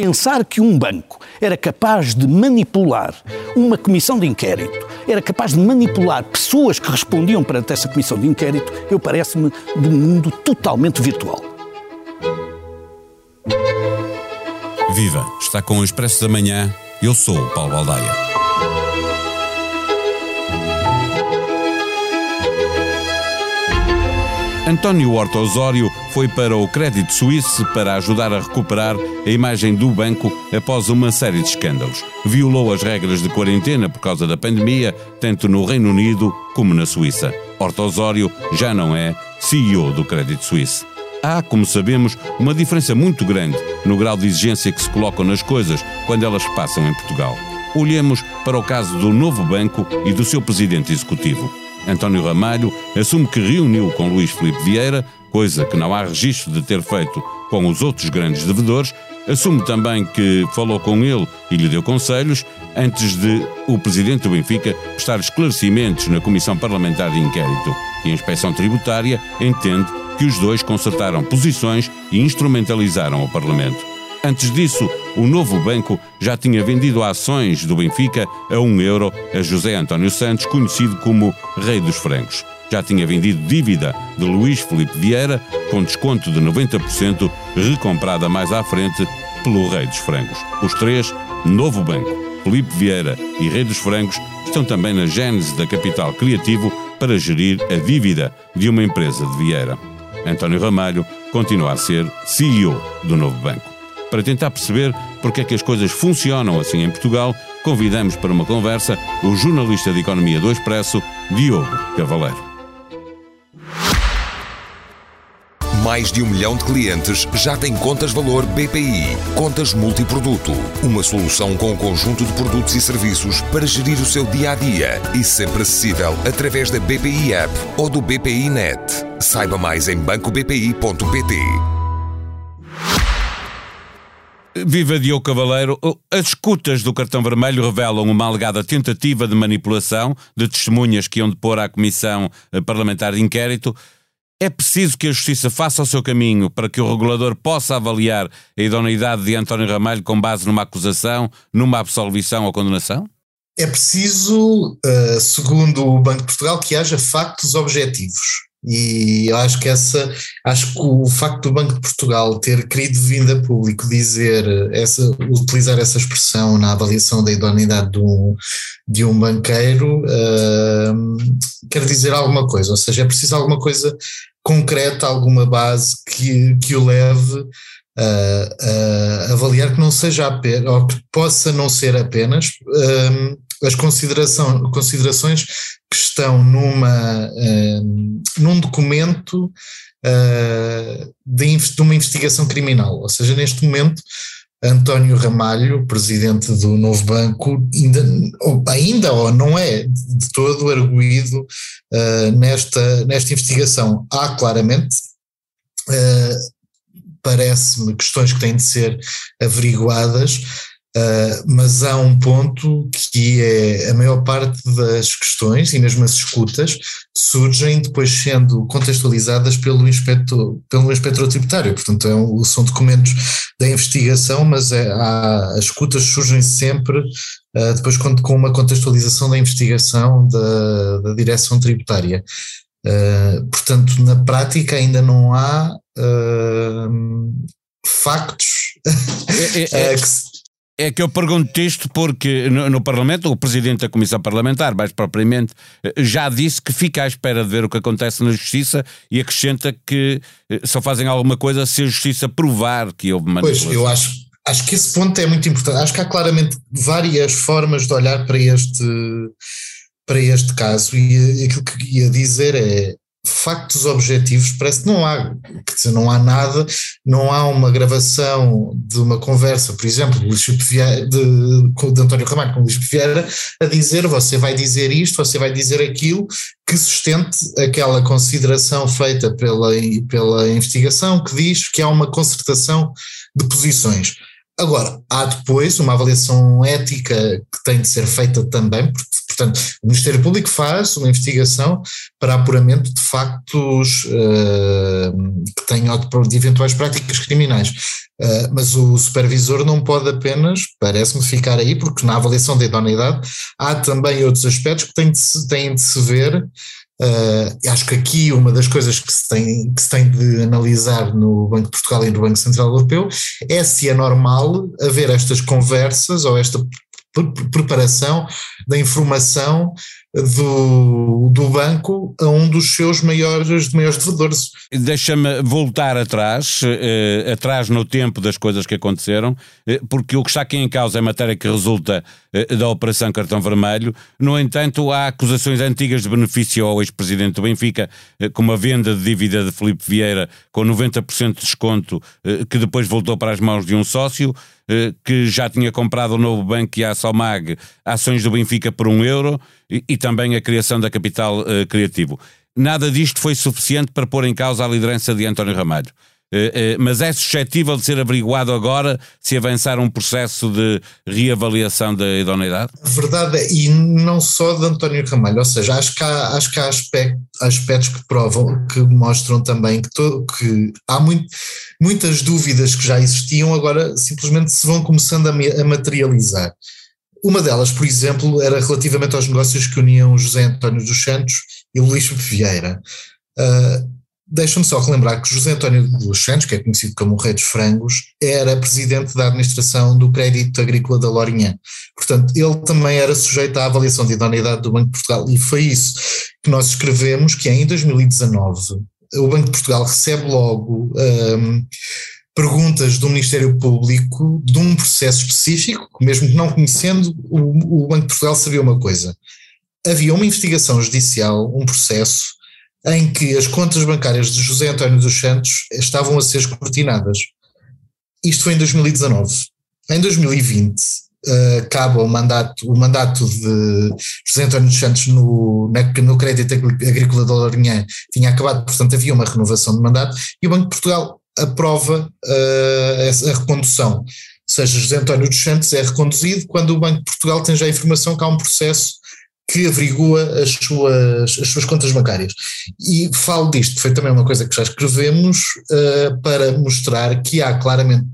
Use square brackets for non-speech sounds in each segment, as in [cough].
Pensar que um banco era capaz de manipular uma comissão de inquérito, era capaz de manipular pessoas que respondiam perante essa comissão de inquérito, eu parece-me de um mundo totalmente virtual. Viva! Está com o Expresso da Manhã. Eu sou o Paulo Baldaia. António Horta Osório foi para o Crédito Suíço para ajudar a recuperar a imagem do banco após uma série de escândalos. Violou as regras de quarentena por causa da pandemia, tanto no Reino Unido como na Suíça. Horta Osório já não é CEO do Crédito Suíço. Há, como sabemos, uma diferença muito grande no grau de exigência que se colocam nas coisas quando elas passam em Portugal. Olhemos para o caso do novo banco e do seu presidente executivo. António Ramalho assume que reuniu com Luís Filipe Vieira, coisa que não há registro de ter feito com os outros grandes devedores, assume também que falou com ele e lhe deu conselhos antes de o presidente do Benfica prestar esclarecimentos na Comissão Parlamentar de Inquérito. E a Inspeção Tributária entende que os dois consertaram posições e instrumentalizaram o Parlamento. Antes disso, o novo banco já tinha vendido ações do Benfica a um euro a José António Santos, conhecido como Rei dos Francos. Já tinha vendido dívida de Luís Felipe Vieira, com desconto de 90%, recomprada mais à frente pelo Rei dos Francos. Os três, Novo Banco, Felipe Vieira e Rei dos Francos, estão também na gênese da capital criativo para gerir a dívida de uma empresa de Vieira. António Ramalho continua a ser CEO do Novo Banco. Para tentar perceber porque é que as coisas funcionam assim em Portugal, convidamos para uma conversa o jornalista de Economia do Expresso, Diogo Cavaleiro. Mais de um milhão de clientes já têm contas valor BPI. Contas multiproduto. Uma solução com um conjunto de produtos e serviços para gerir o seu dia a dia e sempre acessível através da BPI App ou do BPI Net. Saiba mais em bancobpi.pt. Viva Diogo Cavaleiro. As escutas do cartão vermelho revelam uma alegada tentativa de manipulação de testemunhas que iam depor à Comissão Parlamentar de Inquérito. É preciso que a Justiça faça o seu caminho para que o regulador possa avaliar a idoneidade de António Ramalho com base numa acusação, numa absolvição ou condenação? É preciso, eh, segundo o Banco de Portugal, que haja factos objetivos. E acho que essa, acho que o facto do Banco de Portugal ter querido vindo a público dizer essa, utilizar essa expressão na avaliação da idoneidade de um, de um banqueiro uh, quer dizer alguma coisa, ou seja, é preciso alguma coisa concreta, alguma base que, que o leve a, avaliar que não seja apenas, ou que possa não ser apenas uh, as consideração, considerações que estão numa, uh, num documento uh, de, de, uma investigação criminal. Ou seja, neste momento, António Ramalho, presidente do Novo Banco, ainda ou, ainda, ou não é de todo arguído uh, nesta, nesta investigação. Há claramente parece-me questões que têm de ser averiguadas, Uh, mas há um ponto que é a maior parte das questões e mesmo as escutas surgem depois sendo contextualizadas pelo inspector, pelo inspector tributário, portanto é um, são documentos da investigação, mas é, há, as escutas surgem sempre uh, depois com, com, uma contextualização da investigação da, da direção tributária. Uh, portanto, na prática ainda não há factos é, é, é. [laughs] que é que eu pergunto isto porque no, no, Parlamento o Presidente da Comissão Parlamentar, mais propriamente, já disse que fica à espera de ver o que acontece na Justiça e acrescenta que eh, só fazem alguma coisa se a Justiça provar que houve manipulação. Pois, eu acho, acho que esse ponto é muito importante. Acho que há claramente várias formas de olhar para este, para este caso e aquilo que ia dizer é factos objetivos parece que não há, quer dizer, não há nada, não há uma gravação de uma conversa, por exemplo, de, de, de António Ramalho com Luís Vieira a dizer você vai dizer isto, você vai dizer aquilo que sustente aquela consideração feita pela, pela investigação que diz que há uma concertação de posições. Agora, há depois uma avaliação ética que tem de ser feita também, portanto, o Ministério Público faz uma investigação para apuramento de factos uh, que tenham de eventuais práticas criminais. Uh, mas o supervisor não pode apenas, parece-me, ficar aí, porque na avaliação da idoneidade há também outros aspectos que têm de se, têm de se ver Uh, acho que aqui uma das coisas que se, tem, que se tem de analisar no Banco de Portugal e no Banco Central Europeu é se é normal haver estas conversas ou esta preparação da informação do, do banco a um dos seus maiores, maiores devedores. Deixa-me voltar atrás, eh, atrás no tempo das coisas que aconteceram, eh, porque o que está aqui em causa é matéria que resulta eh, da Operação Cartão Vermelho. No entanto, há acusações antigas de benefício ao ex-presidente do Benfica, eh, como a venda de dívida de Felipe Vieira com 90% de desconto, que depois voltou para as mãos de um sócio. Eh, que já tinha comprado o novo banco e a Salmag ações do Benfica por um euro e, e também a criação da capital uh, criativo. Nada disto foi suficiente para pôr em causa a liderança de António Ramalho. Uh, uh, mas é suscetível de ser averiguado agora se avançar um processo de reavaliação da idoneidade? Verdade, é, e não só de António Ramalho, ou seja, acho que há, acho que há aspecto, aspectos que provam, que mostram também que, que há muito, muitas dúvidas que já existiam, agora simplesmente se vão começando a, a materializar. Uma delas, por exemplo, era relativamente aos negócios que uniam José António dos Santos e Luís Vieira. Uh, Deixa-me só relembrar que José António dos Santos, que é conhecido como o Rei dos Frangos, era presidente da administração do Crédito Agrícola da Lourinhã. Portanto, ele também era sujeito à avaliação de idoneidade do Banco de Portugal. E foi isso que nós escrevemos, que em 2019 o Banco de Portugal recebe logo um, perguntas do Ministério Público de um processo específico, mesmo que não conhecendo, o, o Banco de Portugal sabia uma coisa. Havia uma investigação judicial, um processo, em que as contas bancárias de José António dos Santos estavam a ser escrutinadas. Isto foi em 2019. Em 2020, uh, acaba o mandato, o mandato de José António dos Santos no, na, no crédito agrícola da Lourinhã tinha acabado, portanto havia uma renovação de mandato e o Banco de Portugal aprova uh, a recondução. Ou seja, José António dos Santos é reconduzido quando o Banco de Portugal tem já a informação que há um processo que averigua as suas, as suas contas bancárias. E falo disto, foi também uma coisa que já escrevemos uh, para mostrar que há claramente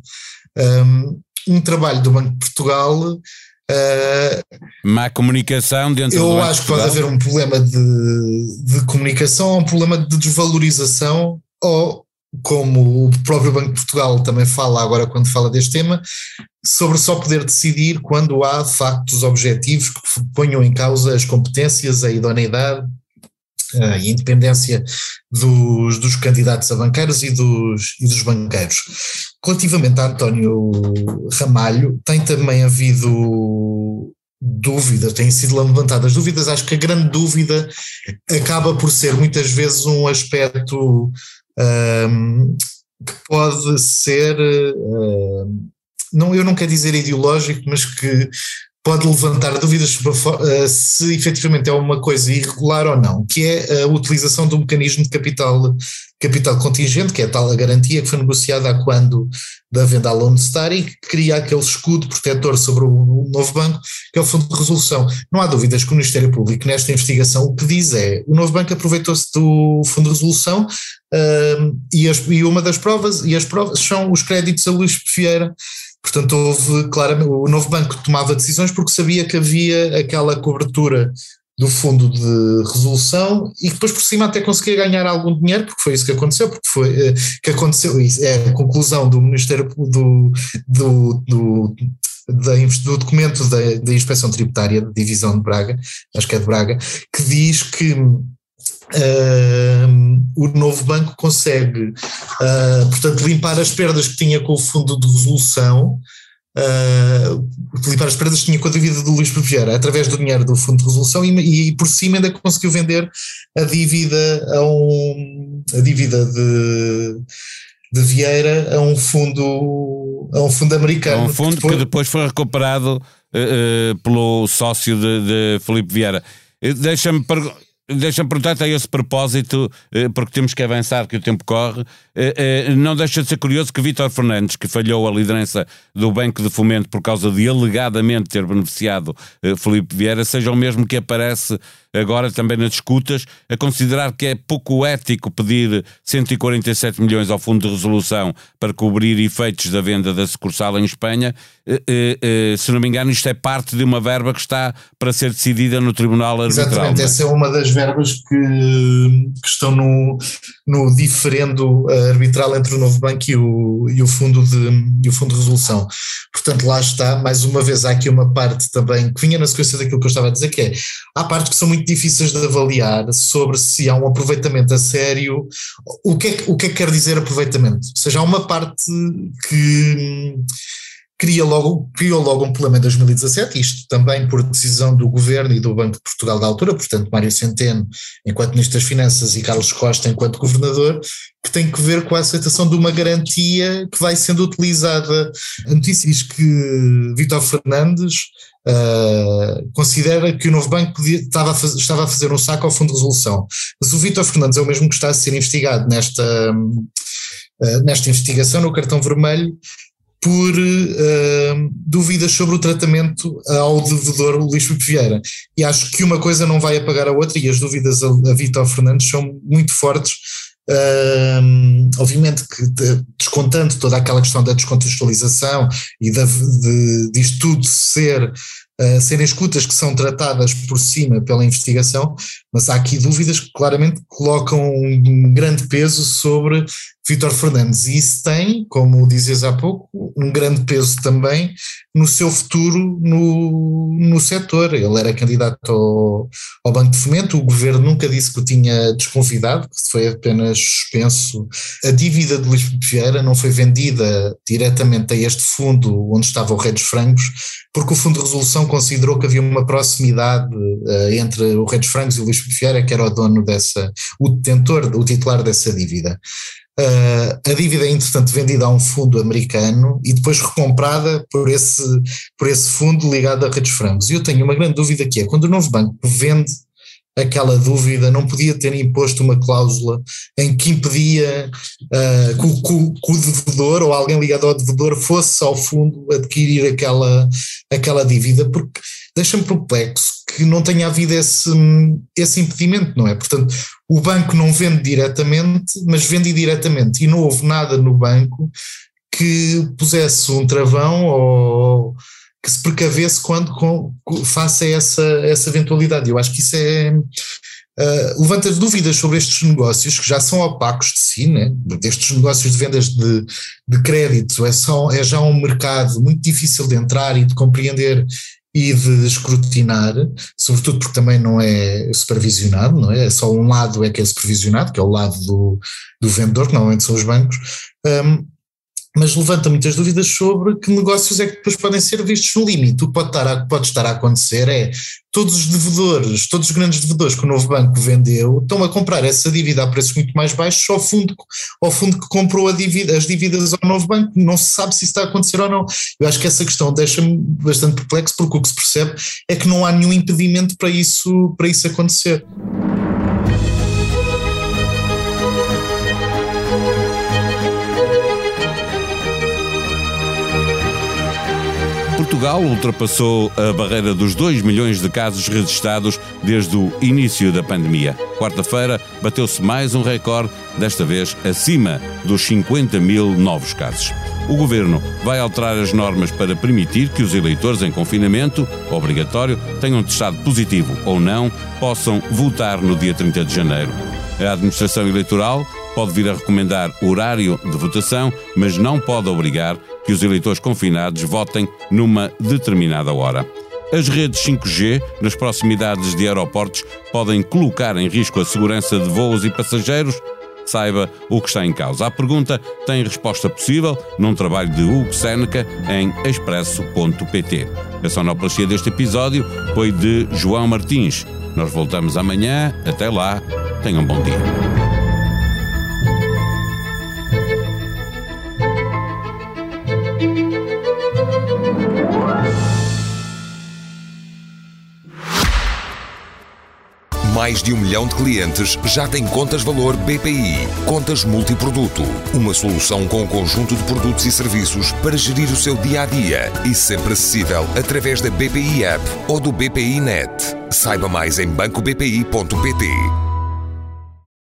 um, um trabalho do Banco de Portugal. Uh, Má comunicação dentro eu do acho que pode haver um problema de, de comunicação ou um problema de desvalorização ou como o próprio Banco de Portugal também fala agora quando fala deste tema, sobre só poder decidir quando há factos objetivos que ponham em causa as competências, a idoneidade a independência dos, dos candidatos a banqueiros e dos, e dos banqueiros. Relativamente a António Ramalho, tem também havido dúvidas, têm sido levantadas dúvidas, acho que a grande dúvida acaba por ser muitas vezes um aspecto um, que pode ser, uh, não, eu não quero dizer ideológico, mas que pode levantar dúvidas sobre uh, se efetivamente é uma coisa irregular ou não, que é a utilização do mecanismo de capital, capital contingente, que é a tal a garantia que foi negociada há quando da venda à Lone Star e que cria aquele escudo protetor sobre o novo banco, que é o Fundo de Resolução. Não há dúvidas que o Ministério Público, nesta investigação, o que diz é o novo banco aproveitou-se do Fundo de Resolução uh, e, as, e uma das provas, e as provas são os créditos a Luís Vieira, Portanto, houve claramente, o novo banco tomava decisões porque sabia que havia aquela cobertura do fundo de resolução e depois por cima até conseguia ganhar algum dinheiro, porque foi isso que aconteceu, porque foi eh, que aconteceu, é a conclusão do Ministério do, do, do, da, do documento da, da Inspeção Tributária da Divisão de Braga, acho que é de Braga, que diz que Uh, o novo banco consegue, uh, portanto, limpar as perdas que tinha com o fundo de resolução, uh, limpar as perdas que tinha com a dívida do Luís Vieira, através do dinheiro do fundo de resolução, e, e, por cima ainda conseguiu vender a dívida a um a dívida de, de Vieira a um fundo a um fundo americano. A um fundo que depois, que depois foi recuperado uh, pelo sócio de, de Felipe Vieira. Deixa-me perguntar Deixa-me perguntar a esse propósito, eh, porque temos que avançar, que o tempo corre. Eh, eh, não deixa de ser curioso que Vítor Fernandes, que falhou a liderança do Banco de Fomento por causa de alegadamente ter beneficiado Felipe Vieira, seja o mesmo que aparece agora também nas escutas, a considerar que é pouco ético pedir 147 milhões ao Fundo de Resolução para cobrir efeitos da venda da sucursal em Espanha. Se não me engano, isto é parte de uma verba que está para ser decidida no Tribunal Arbitral. Exatamente, essa é uma das verbas que, que estão no, no diferendo eh, arbitral entre o novo banco e o, e o, fundo de, e o fundo de resolução. Portanto, lá está, mais uma vez, há aqui uma parte também que vinha na sequência daquilo que eu estava a dizer, que é, há partes que são muito difíceis de avaliar sobre se há um aproveitamento a sério, o que é, o que, é que quer dizer aproveitamento? Ou seja, há uma parte que cria logo, criou logo um problema em 2017, isto também por decisão do governo e do Banco de Portugal da altura, portanto Mário Centeno enquanto Ministro das Finanças e Carlos Costa enquanto Governador, que tem que ver com a aceitação de uma garantia que vai sendo utilizada. A notícia diz que Vítor Fernandes uh, considera que o novo banco podia, estava, a fazer, estava a fazer um saco ao Fundo de Resolução, mas o Vítor Fernandes é o mesmo que está a ser investigado nesta... Uh, nesta investigação no cartão vermelho por uh, dúvidas sobre o tratamento ao devedor Luís Filipe Vieira. E acho que uma coisa não vai apagar a outra, e as dúvidas a, a Vitor Fernandes são muito fortes. Uh, obviamente que descontando toda aquela questão da descontextualização e da, de, disto tudo ser uh, serem escutas que são tratadas por cima pela investigação, mas há aqui dúvidas que claramente colocam um grande peso sobre Vítor Fernandes. E isso tem, como dizias há pouco, um grande peso também no seu futuro no, no setor. Ele era candidato ao, ao Banco de Fomento, o governo nunca disse que o tinha desconvidado, que foi apenas suspenso. A dívida de Luís Vieira não foi vendida diretamente a este fundo onde estava o Rei dos Frangos, porque o Fundo de Resolução considerou que havia uma proximidade uh, entre o Rei dos Frangos e o Luís Vieira, que era o dono dessa, o detentor, o titular dessa dívida. Uh, a dívida é, entretanto, vendida a um fundo americano e depois recomprada por esse, por esse fundo ligado a redes frangos. E eu tenho uma grande dúvida que é, quando o novo banco vende aquela dúvida, não podia ter imposto uma cláusula em que impedia uh, que, que, o devedor ou alguém ligado ao devedor fosse ao fundo adquirir aquela, aquela dívida, porque deixa-me perplexo que não tenha havido esse, esse impedimento, não é? Portanto, o banco não vende diretamente, mas vende indiretamente, e não houve nada no banco que pusesse um travão ou que se precavesse quando com, faça essa, essa eventualidade. Eu acho que isso é. Uh, levanta dúvidas sobre estes negócios que já são opacos de si, né? estes negócios de vendas de, de crédito é, só, é já um mercado muito difícil de entrar e de compreender e de escrutinar, sobretudo porque também não é supervisionado, não é? é só um lado é que é supervisionado, que é o lado do, do vendedor, que normalmente são os bancos, um, mas levanta muitas dúvidas sobre que negócios é que depois podem ser vistos no limite. O que pode estar a, pode estar a acontecer é todos os devedores, todos os grandes devedores que o novo banco vendeu estão a comprar essa dívida a preços muito mais baixos ao fundo, ao fundo que comprou dívida, as dívidas ao novo banco. Não se sabe se isso está a acontecer ou não. Eu acho que essa questão deixa-me bastante perplexo porque o que se percebe é que não há nenhum impedimento para isso, para isso acontecer. Portugal ultrapassou a barreira dos 2 milhões de casos registados desde o início da pandemia. Quarta-feira bateu-se mais um recorde, desta vez acima dos 50 mil novos casos. O governo vai alterar as normas para permitir que os eleitores em confinamento obrigatório tenham testado positivo ou não, possam votar no dia 30 de janeiro. A administração eleitoral pode vir a recomendar horário de votação, mas não pode obrigar que os eleitores confinados votem numa determinada hora. As redes 5G nas proximidades de aeroportos podem colocar em risco a segurança de voos e passageiros? Saiba o que está em causa. A pergunta tem resposta possível num trabalho de Hugo Seneca em expresso.pt. A sonoplastia deste episódio foi de João Martins. Nós voltamos amanhã. Até lá. Tenham um bom dia. Mais de um milhão de clientes já têm contas valor BPI. Contas multiproduto. Uma solução com um conjunto de produtos e serviços para gerir o seu dia a dia e sempre acessível através da BPI App ou do BPI Net. Saiba mais em bancobpi.pt.